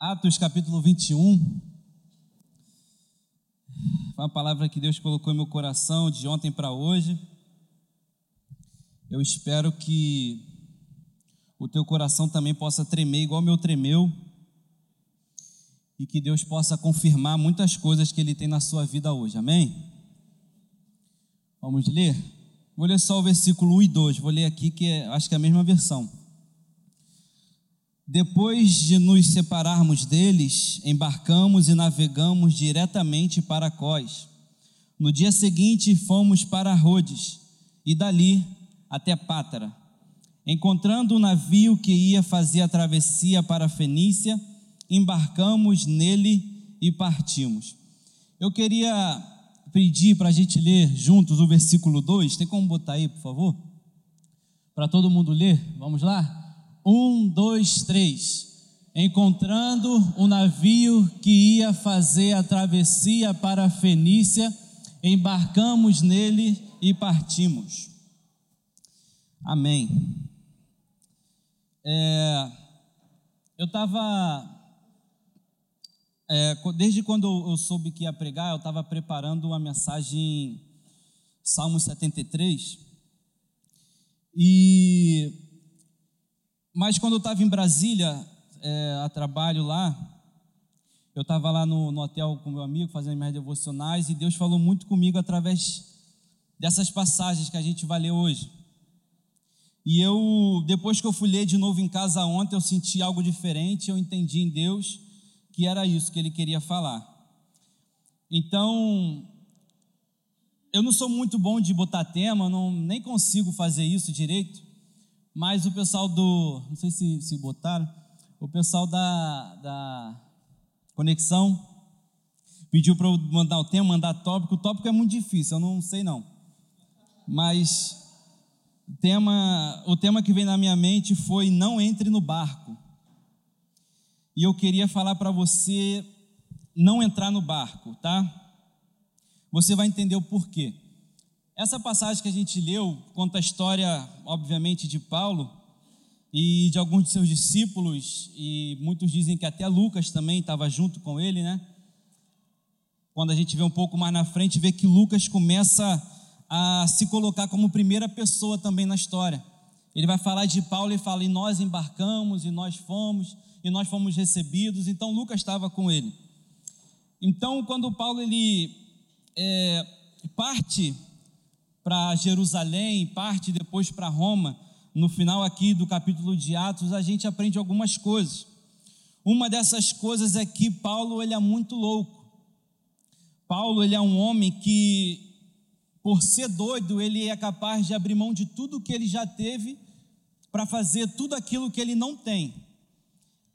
Atos capítulo 21. Foi uma palavra que Deus colocou em meu coração de ontem para hoje. Eu espero que o teu coração também possa tremer igual meu tremeu e que Deus possa confirmar muitas coisas que Ele tem na sua vida hoje. Amém? Vamos ler? Vou ler só o versículo 1 e 2. Vou ler aqui que é, acho que é a mesma versão. Depois de nos separarmos deles, embarcamos e navegamos diretamente para Cós. No dia seguinte, fomos para Rhodes e dali até Pátara. Encontrando um navio que ia fazer a travessia para a Fenícia, embarcamos nele e partimos. Eu queria pedir para a gente ler juntos o versículo 2. Tem como botar aí, por favor? Para todo mundo ler? Vamos lá? Um, dois, três. Encontrando o navio que ia fazer a travessia para a Fenícia, embarcamos nele e partimos. Amém. É, eu estava. É, desde quando eu soube que ia pregar, eu estava preparando uma mensagem, Salmo 73. E mas quando eu estava em Brasília, é, a trabalho lá, eu estava lá no, no, hotel com meu amigo, fazendo minhas devocionais, e Deus falou muito comigo através dessas passagens que a gente vai ler hoje. E eu, depois que eu fui ler de novo em casa ontem, eu senti algo diferente, eu entendi em Deus que era isso que Ele queria falar. Então, eu não sou muito bom de botar tema, não, nem consigo fazer isso direito, mas o pessoal do, não sei se, se botaram, o pessoal da, da conexão pediu para eu mandar o tema, mandar tópico. O tópico é muito difícil, eu não sei não. Mas o tema, o tema que veio na minha mente foi não entre no barco. E eu queria falar para você não entrar no barco, tá? Você vai entender o porquê. Essa passagem que a gente leu conta a história, obviamente, de Paulo e de alguns de seus discípulos, e muitos dizem que até Lucas também estava junto com ele, né? Quando a gente vê um pouco mais na frente, vê que Lucas começa a se colocar como primeira pessoa também na história. Ele vai falar de Paulo e fala: e nós embarcamos, e nós fomos, e nós fomos recebidos. Então Lucas estava com ele. Então, quando Paulo ele é, parte para Jerusalém, parte depois para Roma, no final aqui do capítulo de Atos, a gente aprende algumas coisas. Uma dessas coisas é que Paulo ele é muito louco. Paulo ele é um homem que, por ser doido, ele é capaz de abrir mão de tudo que ele já teve para fazer tudo aquilo que ele não tem.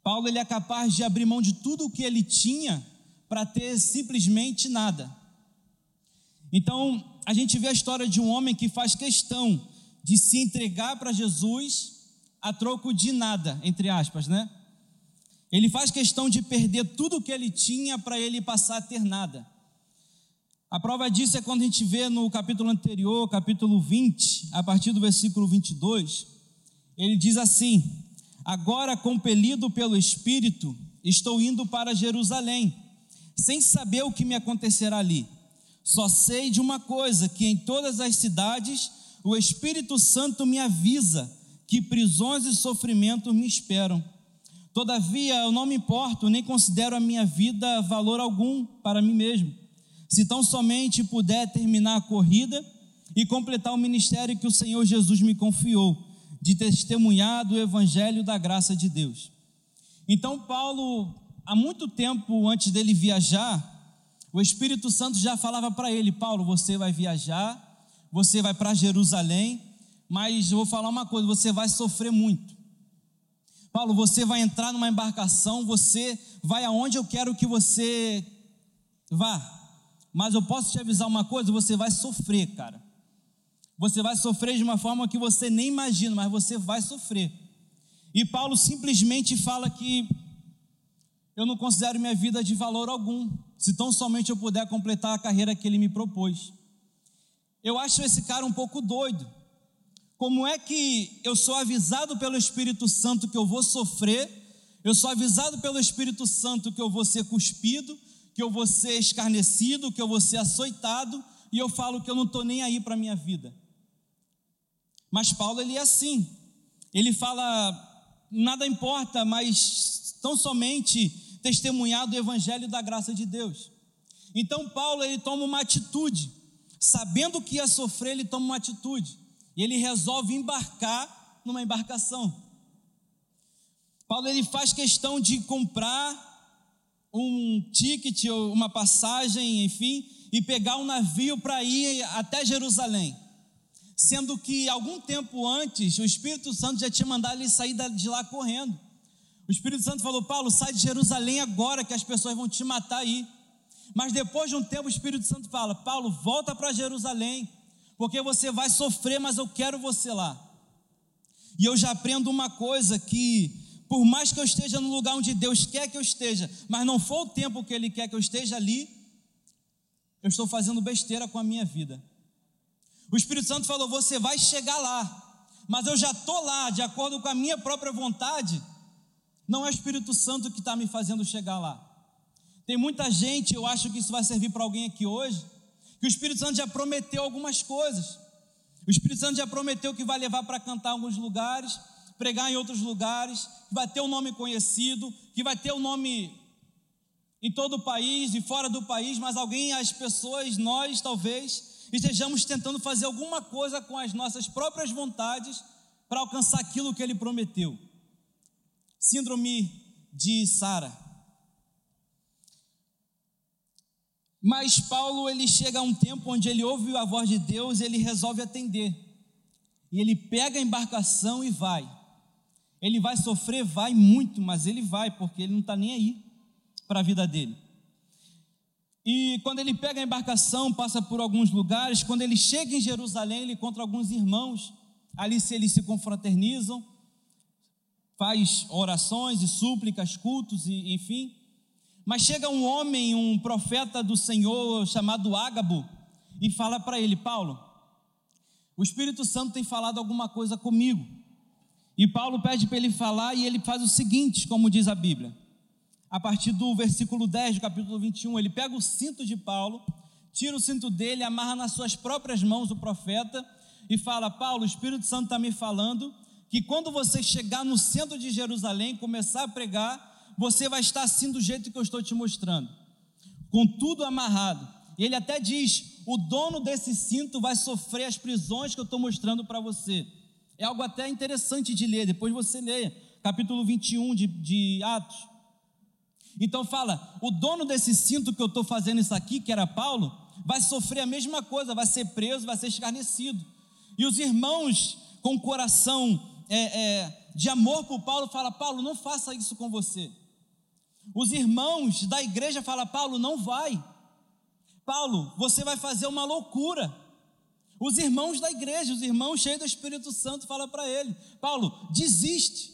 Paulo ele é capaz de abrir mão de tudo o que ele tinha para ter simplesmente nada. Então, a gente vê a história de um homem que faz questão de se entregar para Jesus a troco de nada, entre aspas, né? Ele faz questão de perder tudo o que ele tinha para ele passar a ter nada. A prova disso é quando a gente vê no capítulo anterior, capítulo 20, a partir do versículo 22, ele diz assim: Agora, compelido pelo Espírito, estou indo para Jerusalém, sem saber o que me acontecerá ali só sei de uma coisa: que em todas as cidades o Espírito Santo me avisa que prisões e sofrimentos me esperam. Todavia, eu não me importo, nem considero a minha vida valor algum para mim mesmo. Se tão somente puder terminar a corrida e completar o ministério que o Senhor Jesus me confiou, de testemunhar do evangelho da graça de Deus. Então, Paulo, há muito tempo antes dele viajar, o Espírito Santo já falava para ele: Paulo, você vai viajar, você vai para Jerusalém, mas vou falar uma coisa: você vai sofrer muito. Paulo, você vai entrar numa embarcação, você vai aonde eu quero que você vá. Mas eu posso te avisar uma coisa: você vai sofrer, cara. Você vai sofrer de uma forma que você nem imagina, mas você vai sofrer. E Paulo simplesmente fala que eu não considero minha vida de valor algum se tão somente eu puder completar a carreira que ele me propôs. Eu acho esse cara um pouco doido. Como é que eu sou avisado pelo Espírito Santo que eu vou sofrer, Eu sou avisado pelo Espírito Santo que eu vou ser cuspido, que eu vou ser escarnecido, que eu vou ser açoitado, e eu falo que eu não estou nem aí para a minha vida. Mas Paulo, ele é assim. Ele fala, nada importa, mas tão somente testemunhar do evangelho da graça de Deus. Então Paulo, ele toma uma atitude. Sabendo que ia sofrer, ele toma uma atitude. E ele resolve embarcar numa embarcação. Paulo ele faz questão de comprar um ticket ou uma passagem, enfim, e pegar um navio para ir até Jerusalém. Sendo que algum tempo antes, o Espírito Santo já tinha mandado ele sair de lá correndo. O Espírito Santo falou: Paulo, sai de Jerusalém agora, que as pessoas vão te matar aí. Mas depois de um tempo, o Espírito Santo fala: Paulo, volta para Jerusalém, porque você vai sofrer, mas eu quero você lá. E eu já aprendo uma coisa: que por mais que eu esteja no lugar onde Deus quer que eu esteja, mas não for o tempo que Ele quer que eu esteja ali, eu estou fazendo besteira com a minha vida. O Espírito Santo falou: você vai chegar lá, mas eu já estou lá, de acordo com a minha própria vontade. Não é o Espírito Santo que está me fazendo chegar lá. Tem muita gente, eu acho que isso vai servir para alguém aqui hoje, que o Espírito Santo já prometeu algumas coisas. O Espírito Santo já prometeu que vai levar para cantar em alguns lugares, pregar em outros lugares, que vai ter um nome conhecido, que vai ter o um nome em todo o país e fora do país, mas alguém, as pessoas, nós talvez, estejamos tentando fazer alguma coisa com as nossas próprias vontades para alcançar aquilo que ele prometeu. Síndrome de Sara. Mas Paulo ele chega a um tempo onde ele ouve a voz de Deus e ele resolve atender. E ele pega a embarcação e vai. Ele vai sofrer, vai muito, mas ele vai, porque ele não está nem aí para a vida dele. E quando ele pega a embarcação, passa por alguns lugares, quando ele chega em Jerusalém, ele encontra alguns irmãos, ali se eles se confraternizam, faz orações e súplicas, cultos, e, enfim. Mas chega um homem, um profeta do Senhor chamado Ágabo, e fala para ele: Paulo, o Espírito Santo tem falado alguma coisa comigo. E Paulo pede para ele falar e ele faz o seguinte, como diz a Bíblia. A partir do versículo 10 do capítulo 21, ele pega o cinto de Paulo, tira o cinto dele, amarra nas suas próprias mãos o profeta e fala: Paulo, o Espírito Santo está me falando que quando você chegar no centro de Jerusalém, começar a pregar, você vai estar assim do jeito que eu estou te mostrando, com tudo amarrado. E ele até diz: o dono desse cinto vai sofrer as prisões que eu estou mostrando para você. É algo até interessante de ler, depois você leia, capítulo 21 de, de Atos. Então fala: o dono desse cinto que eu estou fazendo isso aqui, que era Paulo, vai sofrer a mesma coisa, vai ser preso, vai ser escarnecido. E os irmãos com coração é, é, de amor por Paulo falam: Paulo, não faça isso com você. Os irmãos da igreja falam: Paulo, não vai. Paulo, você vai fazer uma loucura. Os irmãos da igreja, os irmãos cheios do Espírito Santo, falam para ele: Paulo, desiste.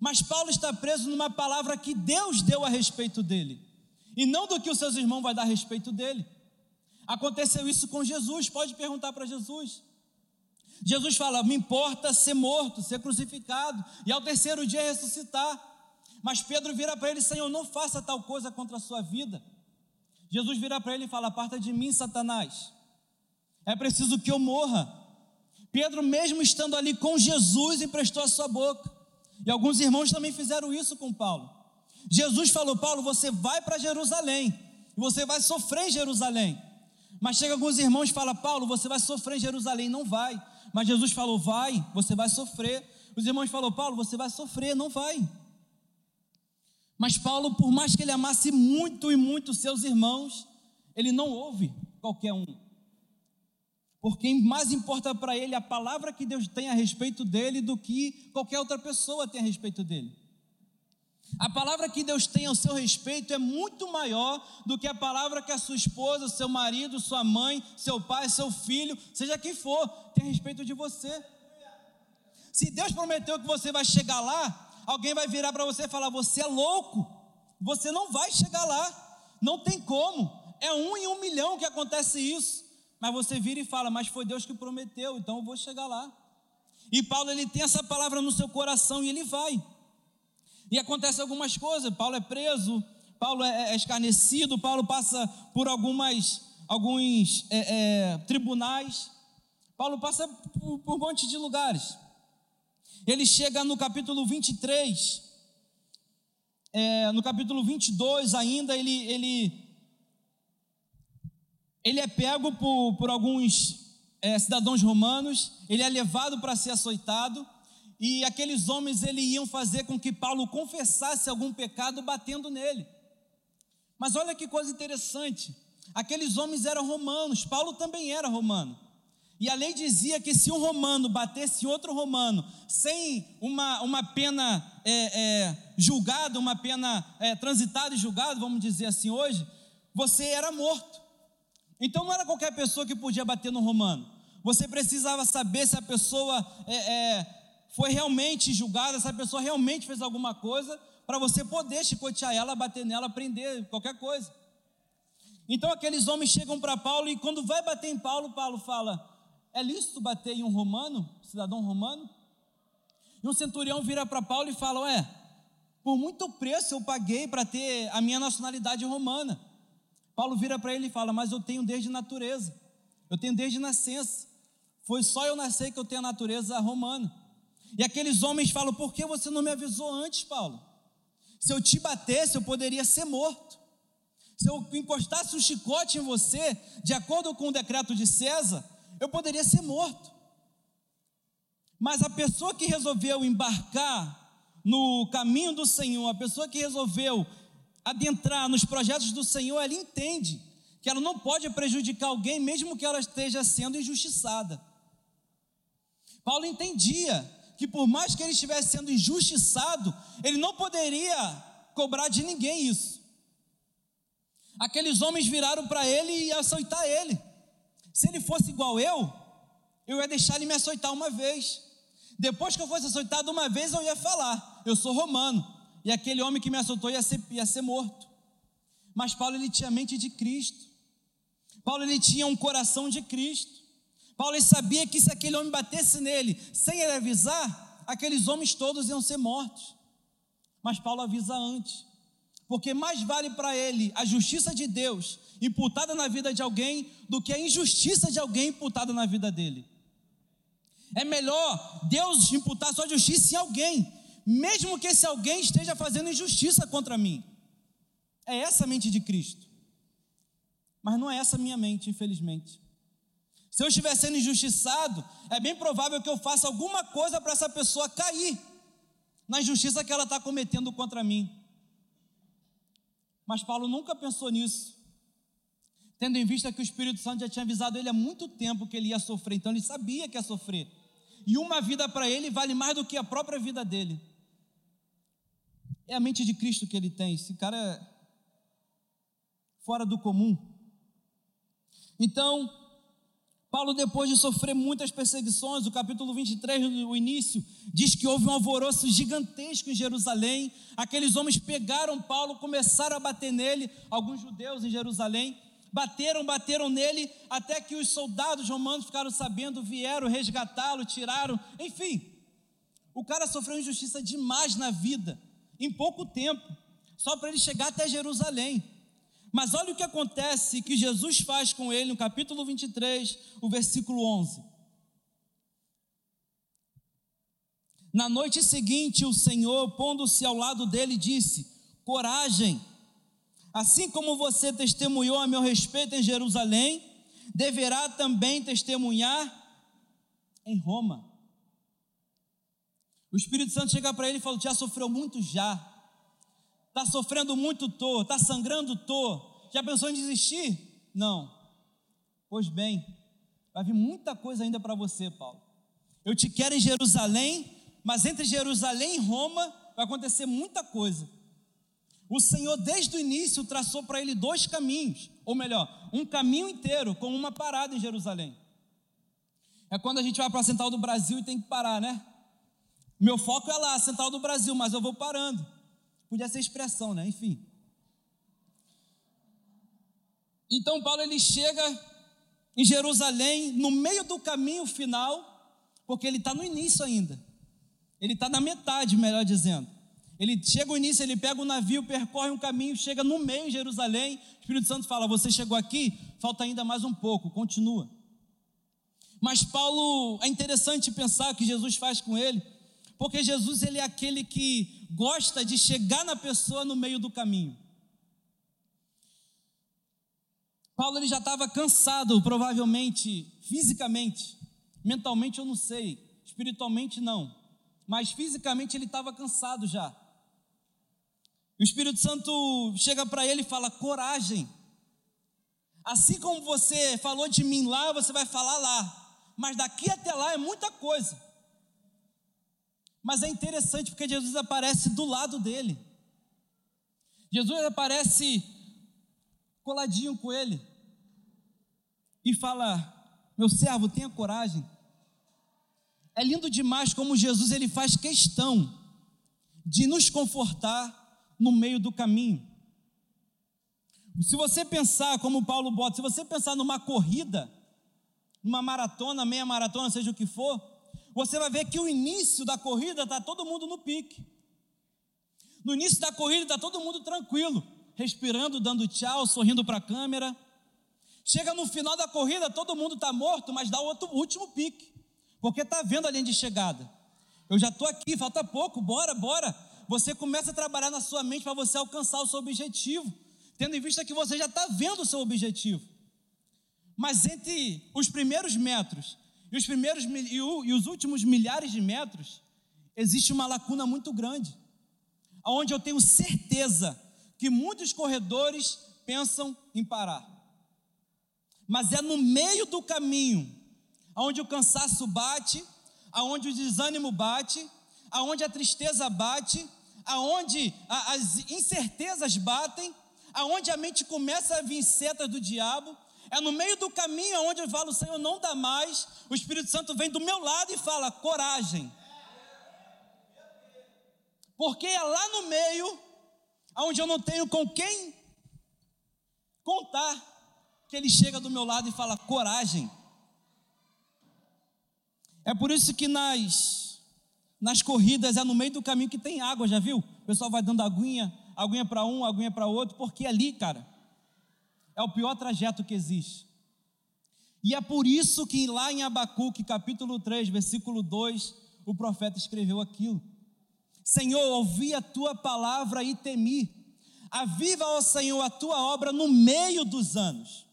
Mas Paulo está preso numa palavra que Deus deu a respeito dele, e não do que os seus irmãos vai dar a respeito dele. Aconteceu isso com Jesus, pode perguntar para Jesus. Jesus fala: Me importa ser morto, ser crucificado, e ao terceiro dia ressuscitar. Mas Pedro vira para ele: Senhor, não faça tal coisa contra a sua vida. Jesus vira para ele e fala: Aparta de mim, Satanás é preciso que eu morra. Pedro, mesmo estando ali com Jesus, emprestou a sua boca. E alguns irmãos também fizeram isso com Paulo. Jesus falou: Paulo, você vai para Jerusalém, e você vai sofrer em Jerusalém. Mas chega alguns irmãos e fala: Paulo, você vai sofrer em Jerusalém, não vai. Mas Jesus falou: vai, você vai sofrer. Os irmãos falaram: Paulo, você vai sofrer, não vai. Mas Paulo, por mais que ele amasse muito e muito seus irmãos, ele não ouve qualquer um porque mais importa para ele a palavra que Deus tem a respeito dele do que qualquer outra pessoa tem a respeito dele. A palavra que Deus tem ao seu respeito é muito maior do que a palavra que a sua esposa, seu marido, sua mãe, seu pai, seu filho, seja quem for, tem a respeito de você. Se Deus prometeu que você vai chegar lá, alguém vai virar para você e falar: Você é louco, você não vai chegar lá, não tem como, é um em um milhão que acontece isso. Mas você vira e fala, mas foi Deus que prometeu, então eu vou chegar lá. E Paulo ele tem essa palavra no seu coração e ele vai. E acontece algumas coisas. Paulo é preso, Paulo é, é escarnecido, Paulo passa por algumas, alguns é, é, tribunais. Paulo passa por, por um monte de lugares. Ele chega no capítulo 23, é, no capítulo 22 ainda, ele, ele, ele é pego por, por alguns é, cidadãos romanos, ele é levado para ser açoitado, e aqueles homens ele iam fazer com que Paulo confessasse algum pecado batendo nele. Mas olha que coisa interessante, aqueles homens eram romanos, Paulo também era romano. E a lei dizia que se um romano batesse outro romano sem uma, uma pena é, é, julgada, uma pena é, transitada e julgada, vamos dizer assim hoje, você era morto. Então não era qualquer pessoa que podia bater no romano. Você precisava saber se a pessoa é, é, foi realmente julgada, se a pessoa realmente fez alguma coisa, para você poder chicotear ela, bater nela, prender, qualquer coisa. Então aqueles homens chegam para Paulo e quando vai bater em Paulo, Paulo fala: É lícito bater em um romano, cidadão romano? E um centurião vira para Paulo e fala: Ué, por muito preço eu paguei para ter a minha nacionalidade romana. Paulo vira para ele e fala: Mas eu tenho desde natureza, eu tenho desde nascença. Foi só eu nascer que eu tenho a natureza romana. E aqueles homens falam: Por que você não me avisou antes, Paulo? Se eu te batesse, eu poderia ser morto. Se eu encostasse um chicote em você, de acordo com o decreto de César, eu poderia ser morto. Mas a pessoa que resolveu embarcar no caminho do Senhor, a pessoa que resolveu adentrar nos projetos do Senhor, ela entende que ela não pode prejudicar alguém, mesmo que ela esteja sendo injustiçada. Paulo entendia que por mais que ele estivesse sendo injustiçado, ele não poderia cobrar de ninguém isso. Aqueles homens viraram para ele e açoitar ele. Se ele fosse igual eu, eu ia deixar ele me açoitar uma vez. Depois que eu fosse açoitado uma vez, eu ia falar: eu sou romano. E aquele homem que me açoitou ia ser, ia ser morto. Mas Paulo ele tinha a mente de Cristo. Paulo ele tinha um coração de Cristo. Paulo sabia que se aquele homem batesse nele sem ele avisar, aqueles homens todos iam ser mortos. Mas Paulo avisa antes, porque mais vale para ele a justiça de Deus imputada na vida de alguém do que a injustiça de alguém imputada na vida dele. É melhor Deus imputar sua justiça em alguém, mesmo que esse alguém esteja fazendo injustiça contra mim. É essa a mente de Cristo. Mas não é essa a minha mente, infelizmente. Se eu estiver sendo injustiçado, é bem provável que eu faça alguma coisa para essa pessoa cair na injustiça que ela está cometendo contra mim. Mas Paulo nunca pensou nisso, tendo em vista que o Espírito Santo já tinha avisado ele há muito tempo que ele ia sofrer, então ele sabia que ia sofrer. E uma vida para ele vale mais do que a própria vida dele. É a mente de Cristo que ele tem. Esse cara é fora do comum. Então, Paulo, depois de sofrer muitas perseguições, o capítulo 23, no início, diz que houve um alvoroço gigantesco em Jerusalém. Aqueles homens pegaram Paulo, começaram a bater nele, alguns judeus em Jerusalém, bateram, bateram nele, até que os soldados romanos ficaram sabendo, vieram resgatá-lo, tiraram, enfim. O cara sofreu injustiça demais na vida, em pouco tempo, só para ele chegar até Jerusalém. Mas olha o que acontece que Jesus faz com ele no capítulo 23, o versículo 11. Na noite seguinte, o Senhor, pondo-se ao lado dele, disse: Coragem, assim como você testemunhou a meu respeito em Jerusalém, deverá também testemunhar em Roma. O Espírito Santo chega para ele e fala: Já sofreu muito já Está sofrendo muito, tô. Está sangrando, tô. Já pensou em desistir? Não. Pois bem, vai vir muita coisa ainda para você, Paulo. Eu te quero em Jerusalém, mas entre Jerusalém e Roma vai acontecer muita coisa. O Senhor, desde o início, traçou para ele dois caminhos, ou melhor, um caminho inteiro com uma parada em Jerusalém. É quando a gente vai para a Central do Brasil e tem que parar, né? Meu foco é lá, a Central do Brasil, mas eu vou parando. Podia ser expressão, né? Enfim. Então Paulo ele chega em Jerusalém, no meio do caminho final, porque ele está no início ainda. Ele está na metade, melhor dizendo. Ele chega no início, ele pega o navio, percorre um caminho, chega no meio de Jerusalém. O Espírito Santo fala: Você chegou aqui, falta ainda mais um pouco, continua. Mas Paulo, é interessante pensar o que Jesus faz com ele, porque Jesus ele é aquele que gosta de chegar na pessoa no meio do caminho. Paulo ele já estava cansado, provavelmente, fisicamente, mentalmente eu não sei, espiritualmente não, mas fisicamente ele estava cansado já. O Espírito Santo chega para ele e fala: coragem. Assim como você falou de mim lá, você vai falar lá, mas daqui até lá é muita coisa. Mas é interessante porque Jesus aparece do lado dele. Jesus aparece coladinho com ele e fala: Meu servo, tenha coragem. É lindo demais como Jesus ele faz questão de nos confortar no meio do caminho. Se você pensar, como Paulo bota, se você pensar numa corrida, numa maratona, meia maratona, seja o que for, você vai ver que o início da corrida está todo mundo no pique. No início da corrida está todo mundo tranquilo, respirando, dando tchau, sorrindo para a câmera. Chega no final da corrida, todo mundo está morto, mas dá o outro, último pique, porque está vendo a linha de chegada. Eu já estou aqui, falta pouco, bora, bora. Você começa a trabalhar na sua mente para você alcançar o seu objetivo, tendo em vista que você já está vendo o seu objetivo. Mas entre os primeiros metros e os primeiros e os últimos milhares de metros, existe uma lacuna muito grande, onde eu tenho certeza que muitos corredores pensam em parar. Mas é no meio do caminho, aonde o cansaço bate, aonde o desânimo bate, aonde a tristeza bate, aonde as incertezas batem, aonde a mente começa a vir setas do diabo, é no meio do caminho aonde eu falo, Senhor, não dá mais. O Espírito Santo vem do meu lado e fala: coragem. Porque é lá no meio, onde eu não tenho com quem contar, que ele chega do meu lado e fala: coragem. É por isso que nas, nas corridas é no meio do caminho que tem água, já viu? O pessoal vai dando aguinha, aguinha para um, aguinha para outro, porque ali, cara, é o pior trajeto que existe. E é por isso que lá em Abacuque, capítulo 3, versículo 2, o profeta escreveu aquilo. Senhor, ouvi a tua palavra e temi. Aviva, ó Senhor, a tua obra no meio dos anos.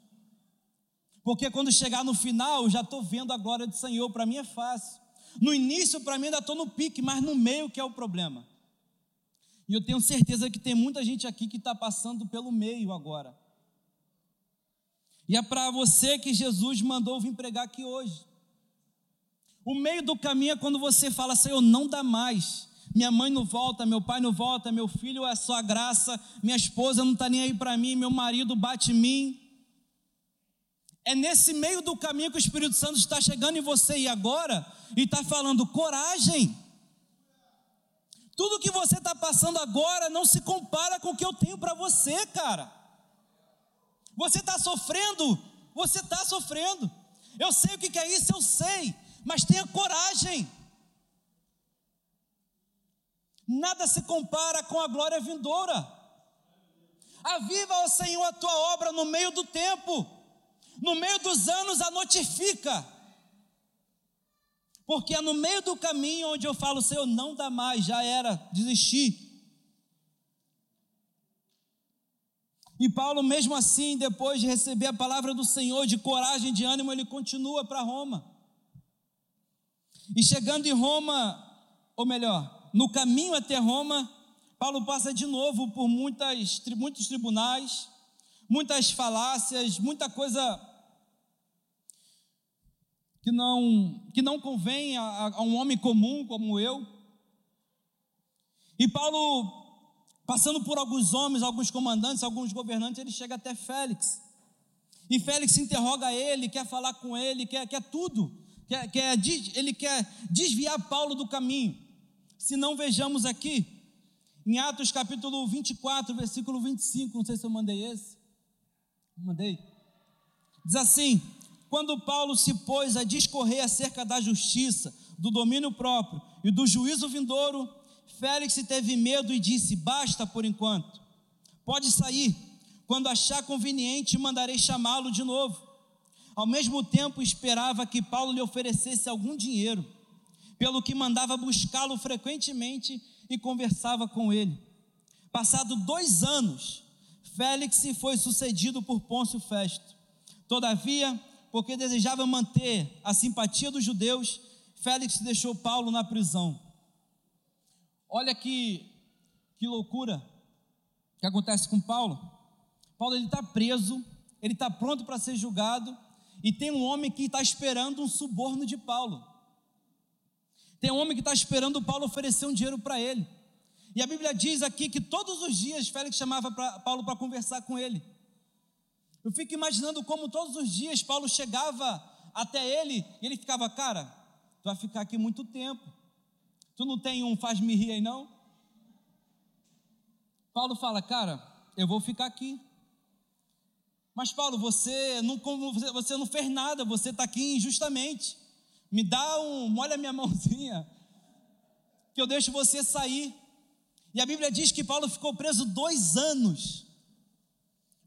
Porque quando chegar no final, eu já estou vendo a glória do Senhor, para mim é fácil. No início, para mim, ainda estou no pique, mas no meio que é o problema. E eu tenho certeza que tem muita gente aqui que está passando pelo meio agora. E é para você que Jesus mandou vir pregar aqui hoje. O meio do caminho é quando você fala, Senhor, não dá mais. Minha mãe não volta, meu pai não volta, meu filho é só graça, minha esposa não está nem aí para mim, meu marido bate em mim. É nesse meio do caminho que o Espírito Santo está chegando em você e agora e está falando: coragem. Tudo que você está passando agora não se compara com o que eu tenho para você, cara. Você está sofrendo, você está sofrendo. Eu sei o que é isso, eu sei, mas tenha coragem. Nada se compara com a glória vindoura. Aviva, ó Senhor, a tua obra no meio do tempo no meio dos anos a notifica. Porque é no meio do caminho onde eu falo, Senhor, não dá mais, já era, desisti. E Paulo, mesmo assim, depois de receber a palavra do Senhor, de coragem, de ânimo, ele continua para Roma. E chegando em Roma, ou melhor, no caminho até Roma, Paulo passa de novo por muitas, muitos tribunais, muitas falácias, muita coisa que não, que não convém a, a um homem comum como eu. E Paulo, passando por alguns homens, alguns comandantes, alguns governantes, ele chega até Félix. E Félix interroga ele, quer falar com ele, quer, quer tudo. Quer, quer, ele quer desviar Paulo do caminho. Se não, vejamos aqui, em Atos capítulo 24, versículo 25, não sei se eu mandei esse. Mandei. Diz assim: quando Paulo se pôs a discorrer acerca da justiça, do domínio próprio e do juízo vindouro, Félix teve medo e disse: Basta por enquanto, pode sair. Quando achar conveniente, mandarei chamá-lo de novo. Ao mesmo tempo, esperava que Paulo lhe oferecesse algum dinheiro, pelo que mandava buscá-lo frequentemente e conversava com ele. Passado dois anos, Félix foi sucedido por Pôncio Festo. Todavia, porque desejava manter a simpatia dos judeus, Félix deixou Paulo na prisão. Olha que, que loucura que acontece com Paulo. Paulo ele está preso, ele está pronto para ser julgado, e tem um homem que está esperando um suborno de Paulo. Tem um homem que está esperando Paulo oferecer um dinheiro para ele. E a Bíblia diz aqui que todos os dias Félix chamava pra, Paulo para conversar com ele. Eu fico imaginando como todos os dias Paulo chegava até ele e ele ficava, cara, tu vai ficar aqui muito tempo. Tu não tem um faz-me rir aí não? Paulo fala, cara, eu vou ficar aqui. Mas Paulo, você não, você não fez nada, você está aqui injustamente. Me dá um, molha minha mãozinha, que eu deixo você sair. E a Bíblia diz que Paulo ficou preso dois anos.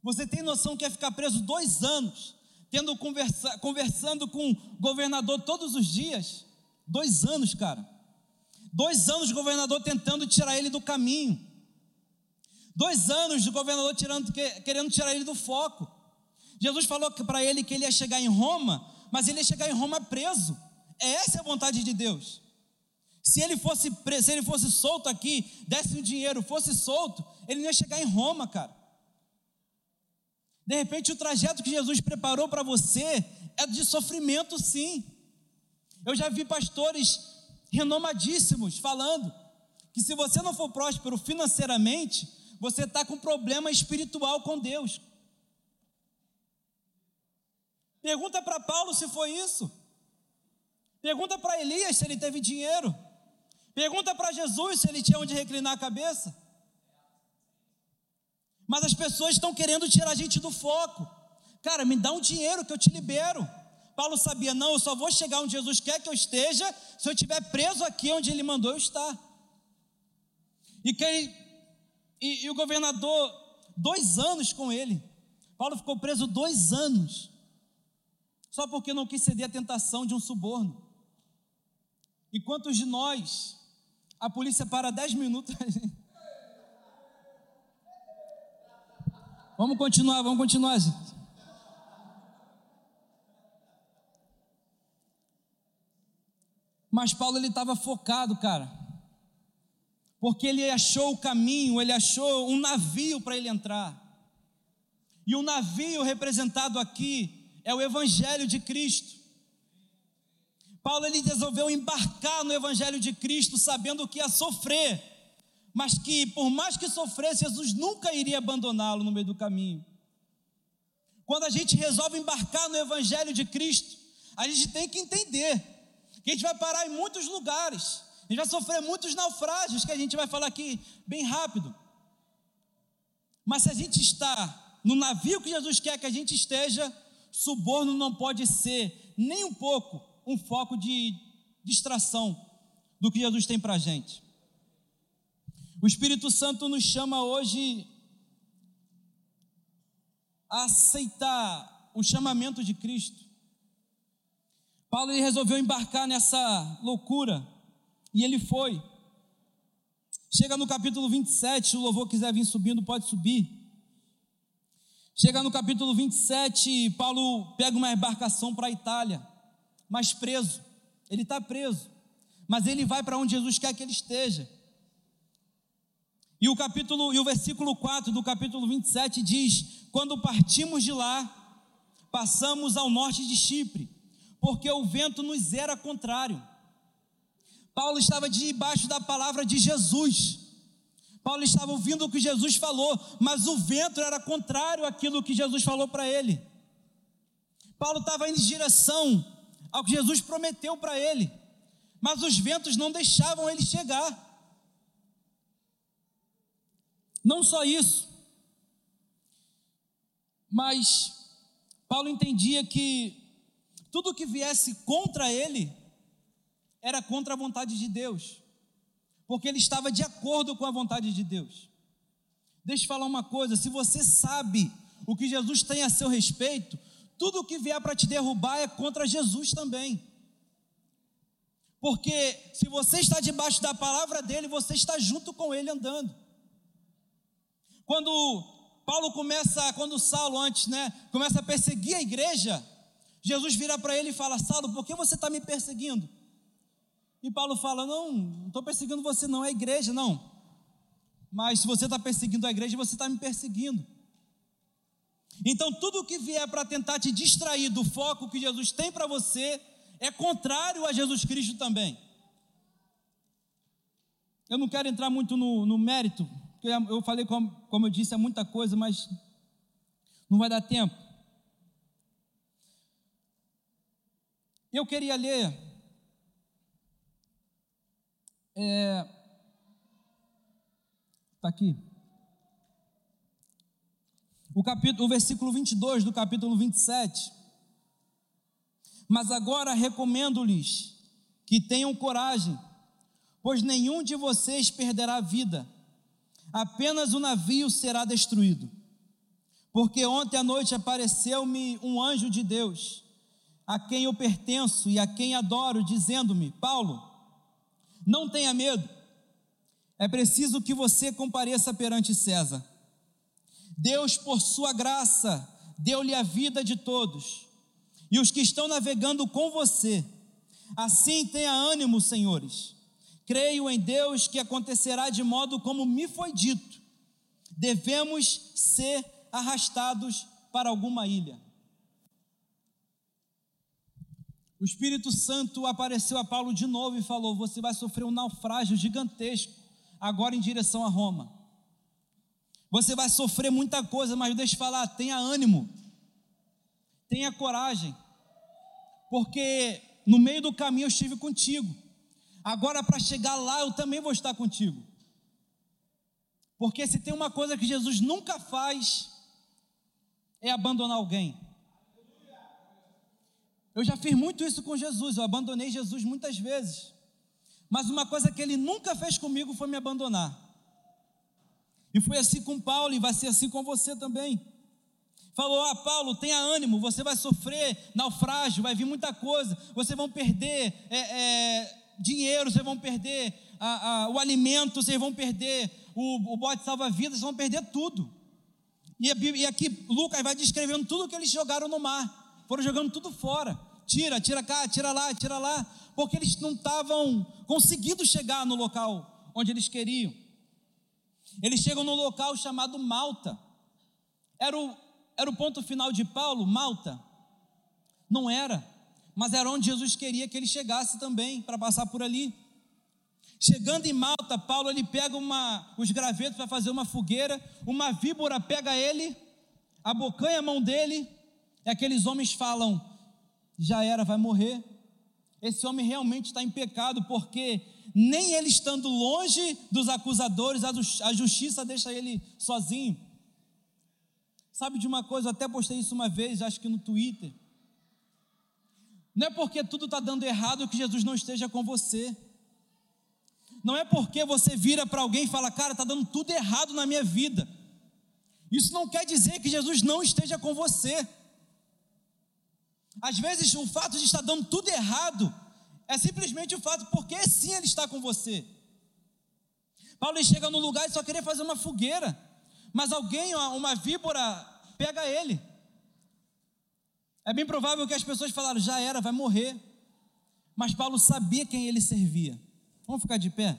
Você tem noção que é ficar preso dois anos, tendo conversa, conversando com o governador todos os dias? Dois anos, cara. Dois anos o governador tentando tirar ele do caminho. Dois anos o governador tirando, querendo tirar ele do foco. Jesus falou para ele que ele ia chegar em Roma, mas ele ia chegar em Roma preso. É essa a vontade de Deus. Se ele fosse se ele fosse solto aqui, desse o dinheiro, fosse solto, ele não ia chegar em Roma, cara. De repente, o trajeto que Jesus preparou para você é de sofrimento, sim. Eu já vi pastores renomadíssimos falando que se você não for próspero financeiramente, você está com problema espiritual com Deus. Pergunta para Paulo se foi isso. Pergunta para Elias se ele teve dinheiro. Pergunta para Jesus se ele tinha onde reclinar a cabeça. Mas as pessoas estão querendo tirar a gente do foco. Cara, me dá um dinheiro que eu te libero. Paulo sabia, não, eu só vou chegar onde Jesus quer que eu esteja se eu estiver preso aqui onde ele mandou eu estar. E, que e, e o governador, dois anos com ele. Paulo ficou preso dois anos, só porque não quis ceder à tentação de um suborno. E quantos de nós a polícia para 10 minutos. vamos continuar, vamos continuar, gente. Mas Paulo ele estava focado, cara. Porque ele achou o caminho, ele achou um navio para ele entrar. E o navio representado aqui é o evangelho de Cristo. Paulo ele resolveu embarcar no evangelho de Cristo sabendo que ia sofrer, mas que por mais que sofresse, Jesus nunca iria abandoná-lo no meio do caminho. Quando a gente resolve embarcar no evangelho de Cristo, a gente tem que entender que a gente vai parar em muitos lugares, a gente vai sofrer muitos naufrágios que a gente vai falar aqui bem rápido. Mas se a gente está no navio que Jesus quer que a gente esteja, suborno não pode ser nem um pouco um foco de distração do que Jesus tem para a gente. O Espírito Santo nos chama hoje a aceitar o chamamento de Cristo. Paulo ele resolveu embarcar nessa loucura e ele foi. Chega no capítulo 27, se o louvor quiser vir subindo, pode subir. Chega no capítulo 27, Paulo pega uma embarcação para a Itália mas preso. Ele está preso, mas ele vai para onde Jesus quer que ele esteja. E o capítulo e o versículo 4 do capítulo 27 diz: Quando partimos de lá, passamos ao norte de Chipre, porque o vento nos era contrário. Paulo estava debaixo da palavra de Jesus. Paulo estava ouvindo o que Jesus falou, mas o vento era contrário àquilo que Jesus falou para ele. Paulo estava indo em direção ao que Jesus prometeu para ele, mas os ventos não deixavam ele chegar. Não só isso, mas Paulo entendia que tudo que viesse contra ele era contra a vontade de Deus. porque ele estava de acordo com a vontade de Deus. Deixa eu falar uma coisa: se você sabe o que Jesus tem a seu respeito, tudo que vier para te derrubar é contra Jesus também. Porque se você está debaixo da palavra dele, você está junto com ele andando. Quando Paulo começa, quando Saulo antes, né, começa a perseguir a igreja, Jesus vira para ele e fala: Saulo, por que você está me perseguindo? E Paulo fala: Não, não estou perseguindo você, não, é a igreja, não. Mas se você está perseguindo a igreja, você está me perseguindo. Então, tudo que vier para tentar te distrair do foco que Jesus tem para você, é contrário a Jesus Cristo também. Eu não quero entrar muito no, no mérito, porque eu falei, como, como eu disse, é muita coisa, mas não vai dar tempo. Eu queria ler. É, Está aqui. O, capítulo, o versículo 22 do capítulo 27. Mas agora recomendo-lhes que tenham coragem, pois nenhum de vocês perderá a vida, apenas o navio será destruído. Porque ontem à noite apareceu-me um anjo de Deus, a quem eu pertenço e a quem adoro, dizendo-me: Paulo, não tenha medo, é preciso que você compareça perante César. Deus, por sua graça, deu-lhe a vida de todos e os que estão navegando com você. Assim tenha ânimo, senhores. Creio em Deus que acontecerá de modo como me foi dito. Devemos ser arrastados para alguma ilha. O Espírito Santo apareceu a Paulo de novo e falou: Você vai sofrer um naufrágio gigantesco, agora em direção a Roma. Você vai sofrer muita coisa, mas deixa eu falar: tenha ânimo, tenha coragem, porque no meio do caminho eu estive contigo. Agora, para chegar lá, eu também vou estar contigo. Porque se tem uma coisa que Jesus nunca faz, é abandonar alguém. Eu já fiz muito isso com Jesus, eu abandonei Jesus muitas vezes. Mas uma coisa que ele nunca fez comigo foi me abandonar. E foi assim com Paulo, e vai ser assim com você também. Falou: Ah, Paulo, tenha ânimo, você vai sofrer naufrágio, vai vir muita coisa, vocês vão perder é, é, dinheiro, vocês vão perder a, a, o alimento, vocês vão perder o, o bote salva-vidas, vão perder tudo. E, e aqui Lucas vai descrevendo tudo que eles jogaram no mar, foram jogando tudo fora. Tira, tira cá, tira lá, tira lá, porque eles não estavam conseguindo chegar no local onde eles queriam. Eles chegam no local chamado Malta. Era o, era o ponto final de Paulo, Malta? Não era, mas era onde Jesus queria que ele chegasse também, para passar por ali. Chegando em Malta, Paulo ele pega uma, os gravetos para fazer uma fogueira, uma víbora pega ele, abocanha a mão dele, e aqueles homens falam: já era, vai morrer. Esse homem realmente está em pecado, porque nem ele estando longe dos acusadores, a justiça deixa ele sozinho. Sabe de uma coisa, eu até postei isso uma vez, acho que no Twitter. Não é porque tudo está dando errado que Jesus não esteja com você. Não é porque você vira para alguém e fala, cara, está dando tudo errado na minha vida. Isso não quer dizer que Jesus não esteja com você. Às vezes o fato de estar dando tudo errado é simplesmente o fato porque sim ele está com você. Paulo chega no lugar e só queria fazer uma fogueira mas alguém, uma víbora, pega ele. É bem provável que as pessoas falaram: já era, vai morrer. Mas Paulo sabia quem ele servia. Vamos ficar de pé?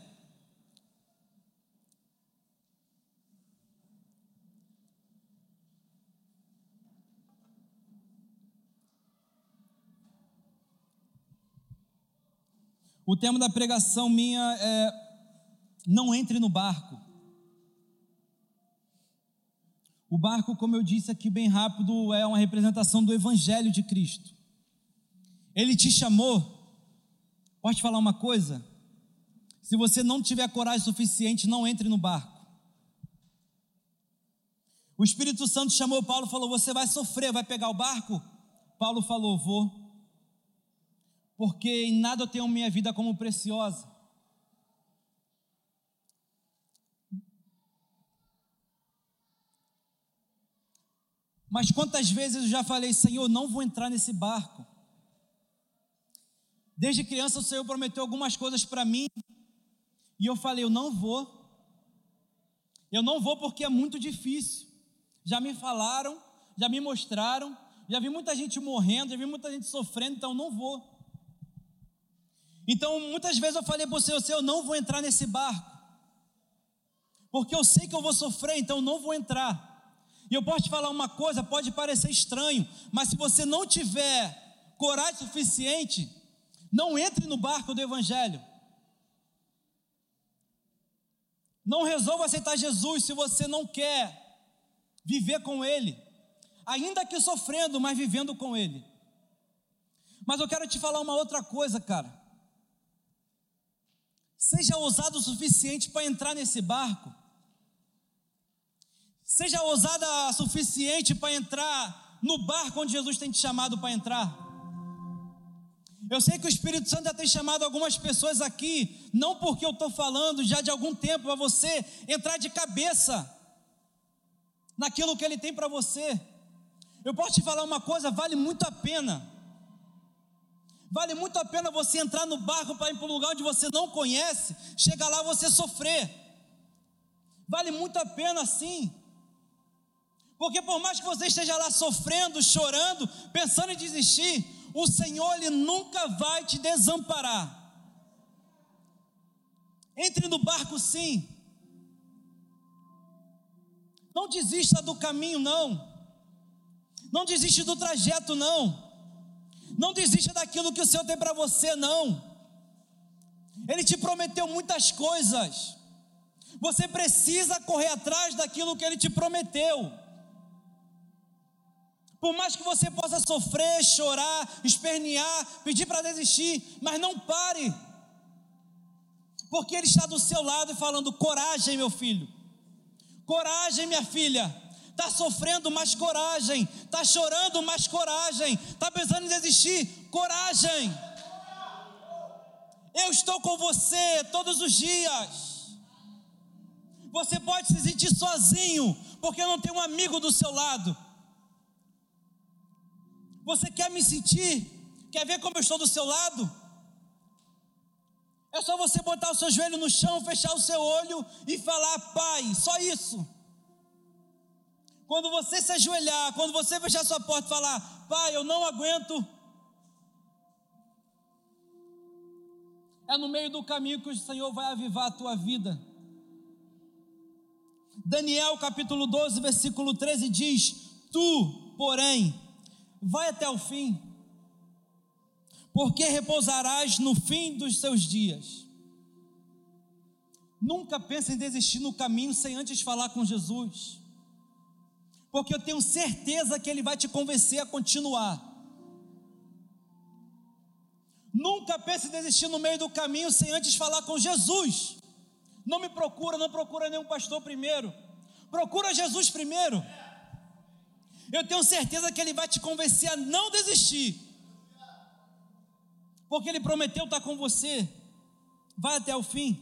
O tema da pregação minha é: não entre no barco. O barco, como eu disse aqui bem rápido, é uma representação do Evangelho de Cristo. Ele te chamou. Pode falar uma coisa? Se você não tiver coragem suficiente, não entre no barco. O Espírito Santo chamou Paulo e falou: Você vai sofrer, vai pegar o barco? Paulo falou: Vou, porque em nada eu tenho minha vida como preciosa. Mas quantas vezes eu já falei, Senhor, não vou entrar nesse barco. Desde criança o Senhor prometeu algumas coisas para mim, e eu falei, eu não vou. Eu não vou porque é muito difícil. Já me falaram, já me mostraram, já vi muita gente morrendo, já vi muita gente sofrendo, então não vou. Então, muitas vezes eu falei para Senhor, eu não vou entrar nesse barco, porque eu sei que eu vou sofrer, então não vou entrar. E eu posso te falar uma coisa, pode parecer estranho, mas se você não tiver coragem suficiente, não entre no barco do Evangelho. Não resolva aceitar Jesus se você não quer viver com Ele, ainda que sofrendo, mas vivendo com Ele. Mas eu quero te falar uma outra coisa, cara. Seja ousado o suficiente para entrar nesse barco. Seja ousada o suficiente para entrar no barco onde Jesus tem te chamado para entrar. Eu sei que o Espírito Santo já tem chamado algumas pessoas aqui, não porque eu estou falando já de algum tempo, para você entrar de cabeça naquilo que Ele tem para você. Eu posso te falar uma coisa: vale muito a pena. Vale muito a pena você entrar no barco para ir para um lugar onde você não conhece, chegar lá você sofrer. Vale muito a pena sim. Porque por mais que você esteja lá sofrendo, chorando, pensando em desistir, o Senhor ele nunca vai te desamparar. Entre no barco sim. Não desista do caminho não. Não desista do trajeto não. Não desista daquilo que o Senhor tem para você não. Ele te prometeu muitas coisas. Você precisa correr atrás daquilo que ele te prometeu. Por mais que você possa sofrer, chorar, espernear, pedir para desistir, mas não pare. Porque Ele está do seu lado e falando: coragem, meu filho, coragem, minha filha. Está sofrendo, mas coragem. Está chorando, mas coragem. Está pensando em desistir, coragem. Eu estou com você todos os dias. Você pode se sentir sozinho, porque não tem um amigo do seu lado. Você quer me sentir? Quer ver como eu estou do seu lado? É só você botar o seu joelho no chão, fechar o seu olho e falar, Pai, só isso. Quando você se ajoelhar, quando você fechar sua porta e falar, Pai, eu não aguento. É no meio do caminho que o Senhor vai avivar a tua vida. Daniel capítulo 12, versículo 13 diz: Tu, porém, vai até o fim, porque repousarás no fim dos seus dias. Nunca pense em desistir no caminho sem antes falar com Jesus, porque eu tenho certeza que Ele vai te convencer a continuar. Nunca pense em desistir no meio do caminho sem antes falar com Jesus. Não me procura, não procura nenhum pastor primeiro. Procura Jesus primeiro eu tenho certeza que Ele vai te convencer a não desistir, porque Ele prometeu estar com você, vai até o fim.